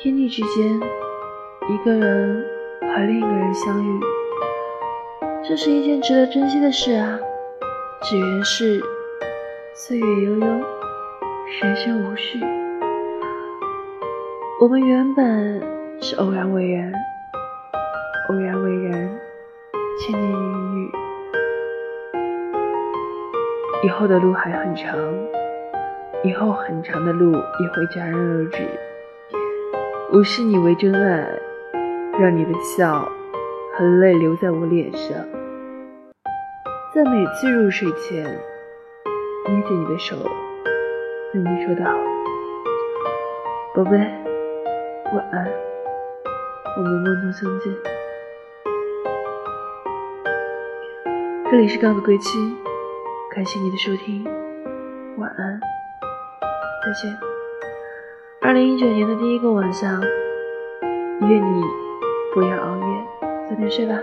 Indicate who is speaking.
Speaker 1: 天地之间，一个人和另一个人相遇，这是一件值得珍惜的事啊！只缘是岁月悠悠，人生无序。我们原本是偶然为人，偶然为人，千年一遇。以后的路还很长，以后很长的路也会戛然而止。我视你为真爱，让你的笑和泪留在我脸上，在每次入睡前捏着你的手，对你说道：“宝贝，晚安，我们梦中相见。”这里是杠子归期，感谢你的收听，晚安，再见。二零一九年的第一个晚上，愿你不要熬夜，早点睡吧。